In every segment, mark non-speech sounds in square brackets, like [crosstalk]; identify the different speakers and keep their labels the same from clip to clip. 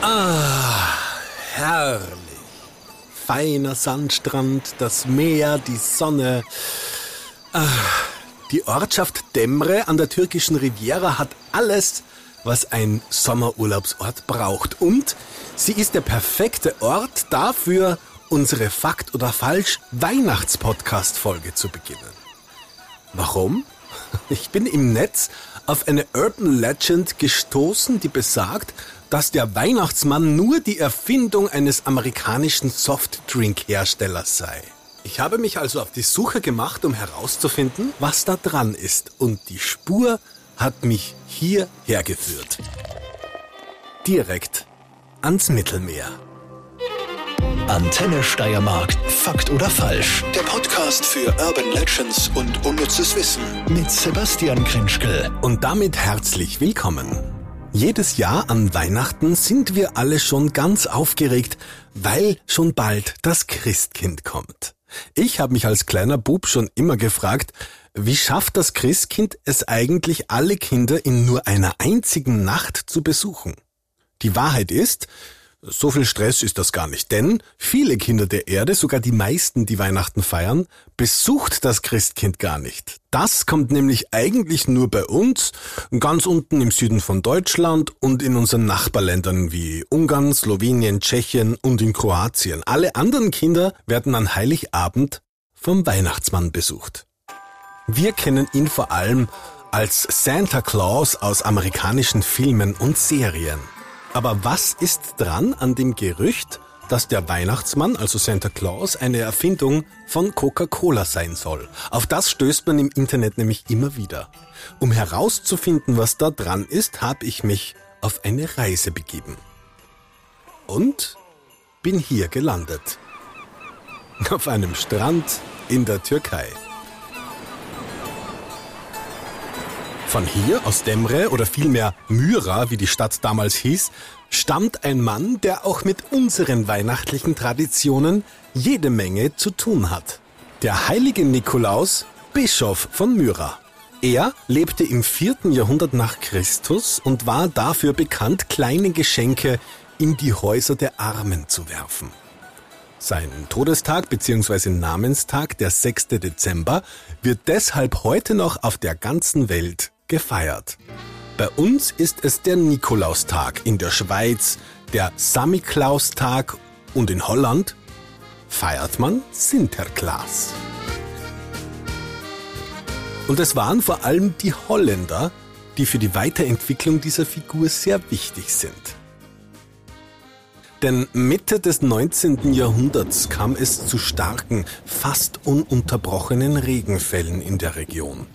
Speaker 1: Ah, herrlich. Feiner Sandstrand, das Meer, die Sonne. Ah, die Ortschaft Demre an der türkischen Riviera hat alles, was ein Sommerurlaubsort braucht. Und sie ist der perfekte Ort dafür, unsere Fakt oder Falsch Weihnachtspodcast-Folge zu beginnen. Warum? [laughs] Ich bin im Netz auf eine Urban Legend gestoßen, die besagt, dass der Weihnachtsmann nur die Erfindung eines amerikanischen Softdrink-Herstellers sei. Ich habe mich also auf die Suche gemacht, um herauszufinden, was da dran ist. Und die Spur hat mich hierher geführt. Direkt ans Mittelmeer.
Speaker 2: Antenne Steiermark. Fakt oder falsch? Der Podcast für Urban Legends und unnützes Wissen mit Sebastian Krinschkel.
Speaker 1: Und damit herzlich willkommen. Jedes Jahr an Weihnachten sind wir alle schon ganz aufgeregt, weil schon bald das Christkind kommt. Ich habe mich als kleiner Bub schon immer gefragt, wie schafft das Christkind es eigentlich, alle Kinder in nur einer einzigen Nacht zu besuchen? Die Wahrheit ist, so viel Stress ist das gar nicht, denn viele Kinder der Erde, sogar die meisten, die Weihnachten feiern, besucht das Christkind gar nicht. Das kommt nämlich eigentlich nur bei uns, ganz unten im Süden von Deutschland und in unseren Nachbarländern wie Ungarn, Slowenien, Tschechien und in Kroatien. Alle anderen Kinder werden an Heiligabend vom Weihnachtsmann besucht. Wir kennen ihn vor allem als Santa Claus aus amerikanischen Filmen und Serien. Aber was ist dran an dem Gerücht, dass der Weihnachtsmann, also Santa Claus, eine Erfindung von Coca-Cola sein soll? Auf das stößt man im Internet nämlich immer wieder. Um herauszufinden, was da dran ist, habe ich mich auf eine Reise begeben. Und bin hier gelandet. Auf einem Strand in der Türkei. Von hier, aus Demre oder vielmehr Myra, wie die Stadt damals hieß, stammt ein Mann, der auch mit unseren weihnachtlichen Traditionen jede Menge zu tun hat. Der heilige Nikolaus, Bischof von Myra. Er lebte im vierten Jahrhundert nach Christus und war dafür bekannt, kleine Geschenke in die Häuser der Armen zu werfen. Sein Todestag bzw. Namenstag, der 6. Dezember, wird deshalb heute noch auf der ganzen Welt gefeiert. Bei uns ist es der Nikolaustag, in der Schweiz der Samiklaustag und in Holland feiert man Sinterklaas. Und es waren vor allem die Holländer, die für die Weiterentwicklung dieser Figur sehr wichtig sind. Denn Mitte des 19. Jahrhunderts kam es zu starken, fast ununterbrochenen Regenfällen in der Region.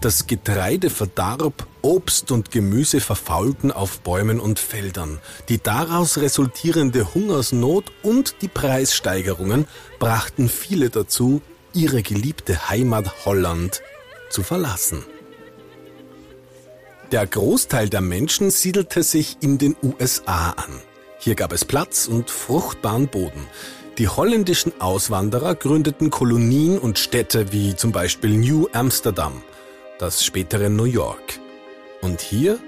Speaker 1: Das Getreide verdarb, Obst und Gemüse verfaulten auf Bäumen und Feldern. Die daraus resultierende Hungersnot und die Preissteigerungen brachten viele dazu, ihre geliebte Heimat Holland zu verlassen. Der Großteil der Menschen siedelte sich in den USA an. Hier gab es Platz und fruchtbaren Boden. Die holländischen Auswanderer gründeten Kolonien und Städte wie zum Beispiel New Amsterdam – das spätere New York. Und hier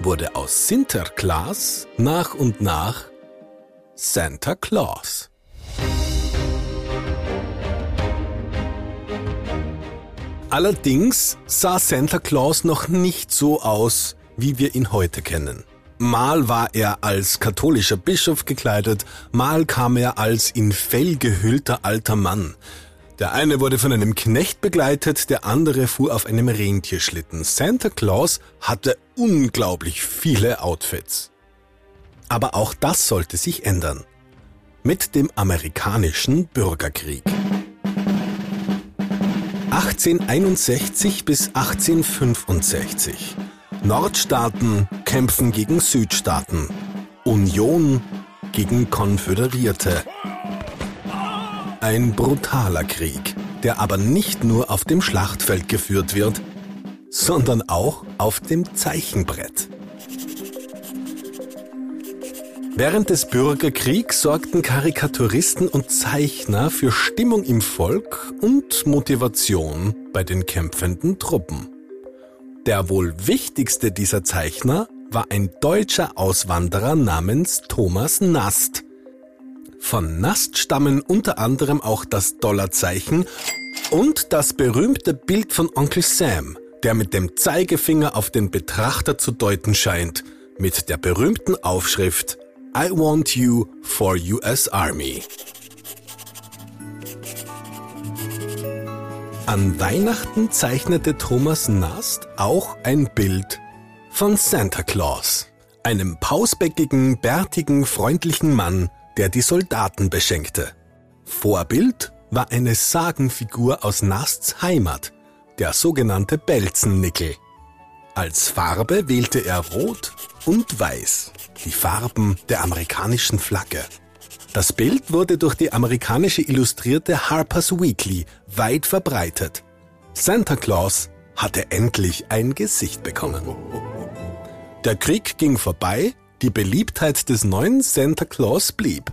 Speaker 1: wurde aus Sinterklaas nach und nach Santa Claus. Allerdings sah Santa Claus noch nicht so aus, wie wir ihn heute kennen. Mal war er als katholischer Bischof gekleidet, mal kam er als in Fell gehüllter alter Mann. Der eine wurde von einem Knecht begleitet, der andere fuhr auf einem Rentierschlitten. Santa Claus hatte unglaublich viele Outfits. Aber auch das sollte sich ändern. Mit dem amerikanischen Bürgerkrieg. 1861 bis 1865. Nordstaaten kämpfen gegen Südstaaten. Union gegen Konföderierte. Ein brutaler Krieg, der aber nicht nur auf dem Schlachtfeld geführt wird, sondern auch auf dem Zeichenbrett. Während des Bürgerkriegs sorgten Karikaturisten und Zeichner für Stimmung im Volk und Motivation bei den kämpfenden Truppen. Der wohl wichtigste dieser Zeichner war ein deutscher Auswanderer namens Thomas Nast. Von Nast stammen unter anderem auch das Dollarzeichen und das berühmte Bild von Onkel Sam, der mit dem Zeigefinger auf den Betrachter zu deuten scheint, mit der berühmten Aufschrift I want you for US Army. An Weihnachten zeichnete Thomas Nast auch ein Bild von Santa Claus, einem pausbäckigen, bärtigen, freundlichen Mann, der die Soldaten beschenkte. Vorbild war eine Sagenfigur aus Nasts Heimat, der sogenannte Belzennickel. Als Farbe wählte er Rot und Weiß, die Farben der amerikanischen Flagge. Das Bild wurde durch die amerikanische Illustrierte Harper's Weekly weit verbreitet. Santa Claus hatte endlich ein Gesicht bekommen. Der Krieg ging vorbei, die Beliebtheit des neuen Santa Claus blieb.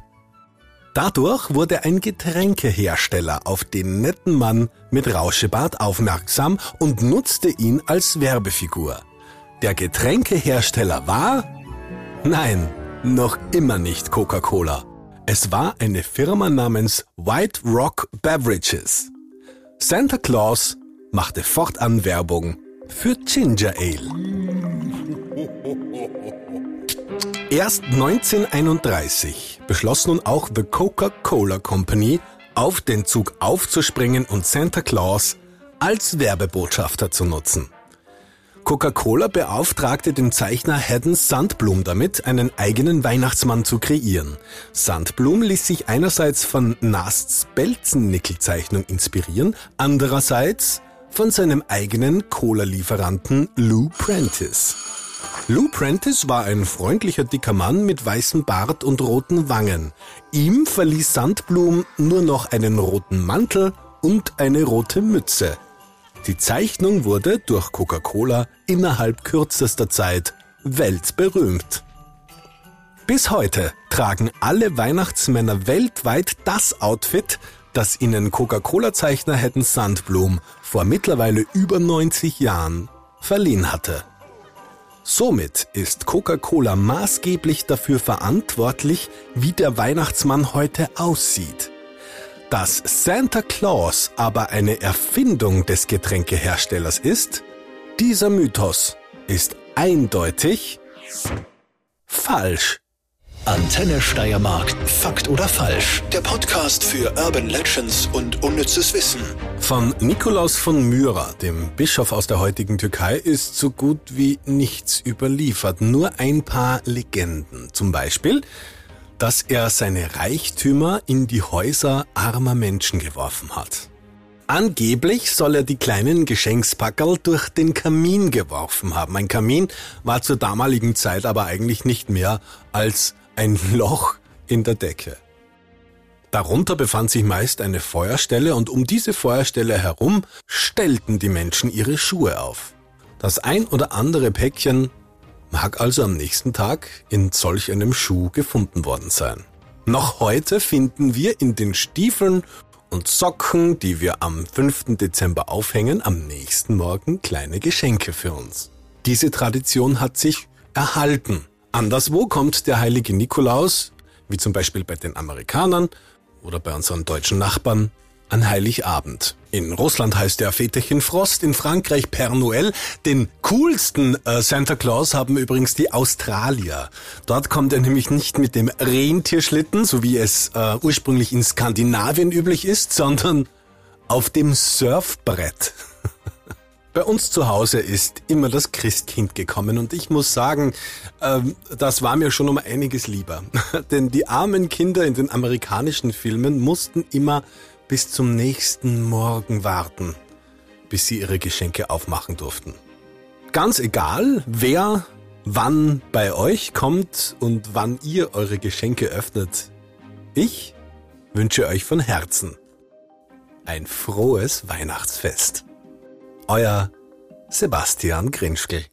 Speaker 1: Dadurch wurde ein Getränkehersteller auf den netten Mann mit Rauschebart aufmerksam und nutzte ihn als Werbefigur. Der Getränkehersteller war? Nein, noch immer nicht Coca-Cola. Es war eine Firma namens White Rock Beverages. Santa Claus machte fortan Werbung für Ginger Ale. [laughs] Erst 1931 beschloss nun auch The Coca-Cola Company, auf den Zug aufzuspringen und Santa Claus als Werbebotschafter zu nutzen. Coca-Cola beauftragte den Zeichner Haddon Sandblum damit, einen eigenen Weihnachtsmann zu kreieren. Sandblum ließ sich einerseits von Nasts Belzennickel-Zeichnung inspirieren, andererseits von seinem eigenen Cola-Lieferanten Lou Prentice. Lou Prentice war ein freundlicher dicker Mann mit weißem Bart und roten Wangen. Ihm verließ Sandblum nur noch einen roten Mantel und eine rote Mütze. Die Zeichnung wurde durch Coca-Cola innerhalb kürzester Zeit weltberühmt. Bis heute tragen alle Weihnachtsmänner weltweit das Outfit, das ihnen Coca-Cola-Zeichner Hedden Sandblum vor mittlerweile über 90 Jahren verliehen hatte. Somit ist Coca-Cola maßgeblich dafür verantwortlich, wie der Weihnachtsmann heute aussieht. Dass Santa Claus aber eine Erfindung des Getränkeherstellers ist, dieser Mythos ist eindeutig falsch.
Speaker 2: Antenne Steiermark. Fakt oder falsch? Der Podcast für Urban Legends und unnützes Wissen.
Speaker 1: Von Nikolaus von Myra, dem Bischof aus der heutigen Türkei, ist so gut wie nichts überliefert. Nur ein paar Legenden. Zum Beispiel, dass er seine Reichtümer in die Häuser armer Menschen geworfen hat. Angeblich soll er die kleinen Geschenkspackerl durch den Kamin geworfen haben. Ein Kamin war zur damaligen Zeit aber eigentlich nicht mehr als ein Loch in der Decke. Darunter befand sich meist eine Feuerstelle und um diese Feuerstelle herum stellten die Menschen ihre Schuhe auf. Das ein oder andere Päckchen mag also am nächsten Tag in solch einem Schuh gefunden worden sein. Noch heute finden wir in den Stiefeln und Socken, die wir am 5. Dezember aufhängen, am nächsten Morgen kleine Geschenke für uns. Diese Tradition hat sich erhalten. Anderswo kommt der heilige Nikolaus, wie zum Beispiel bei den Amerikanern oder bei unseren deutschen Nachbarn, an Heiligabend. In Russland heißt er Väterchen Frost, in Frankreich Père Noël. Den coolsten äh, Santa Claus haben übrigens die Australier. Dort kommt er nämlich nicht mit dem Rentierschlitten, so wie es äh, ursprünglich in Skandinavien üblich ist, sondern auf dem Surfbrett. Bei uns zu Hause ist immer das Christkind gekommen und ich muss sagen, ähm, das war mir schon um einiges lieber. [laughs] Denn die armen Kinder in den amerikanischen Filmen mussten immer bis zum nächsten Morgen warten, bis sie ihre Geschenke aufmachen durften. Ganz egal, wer wann bei euch kommt und wann ihr eure Geschenke öffnet. Ich wünsche euch von Herzen ein frohes Weihnachtsfest. Euer Sebastian Grinschkel.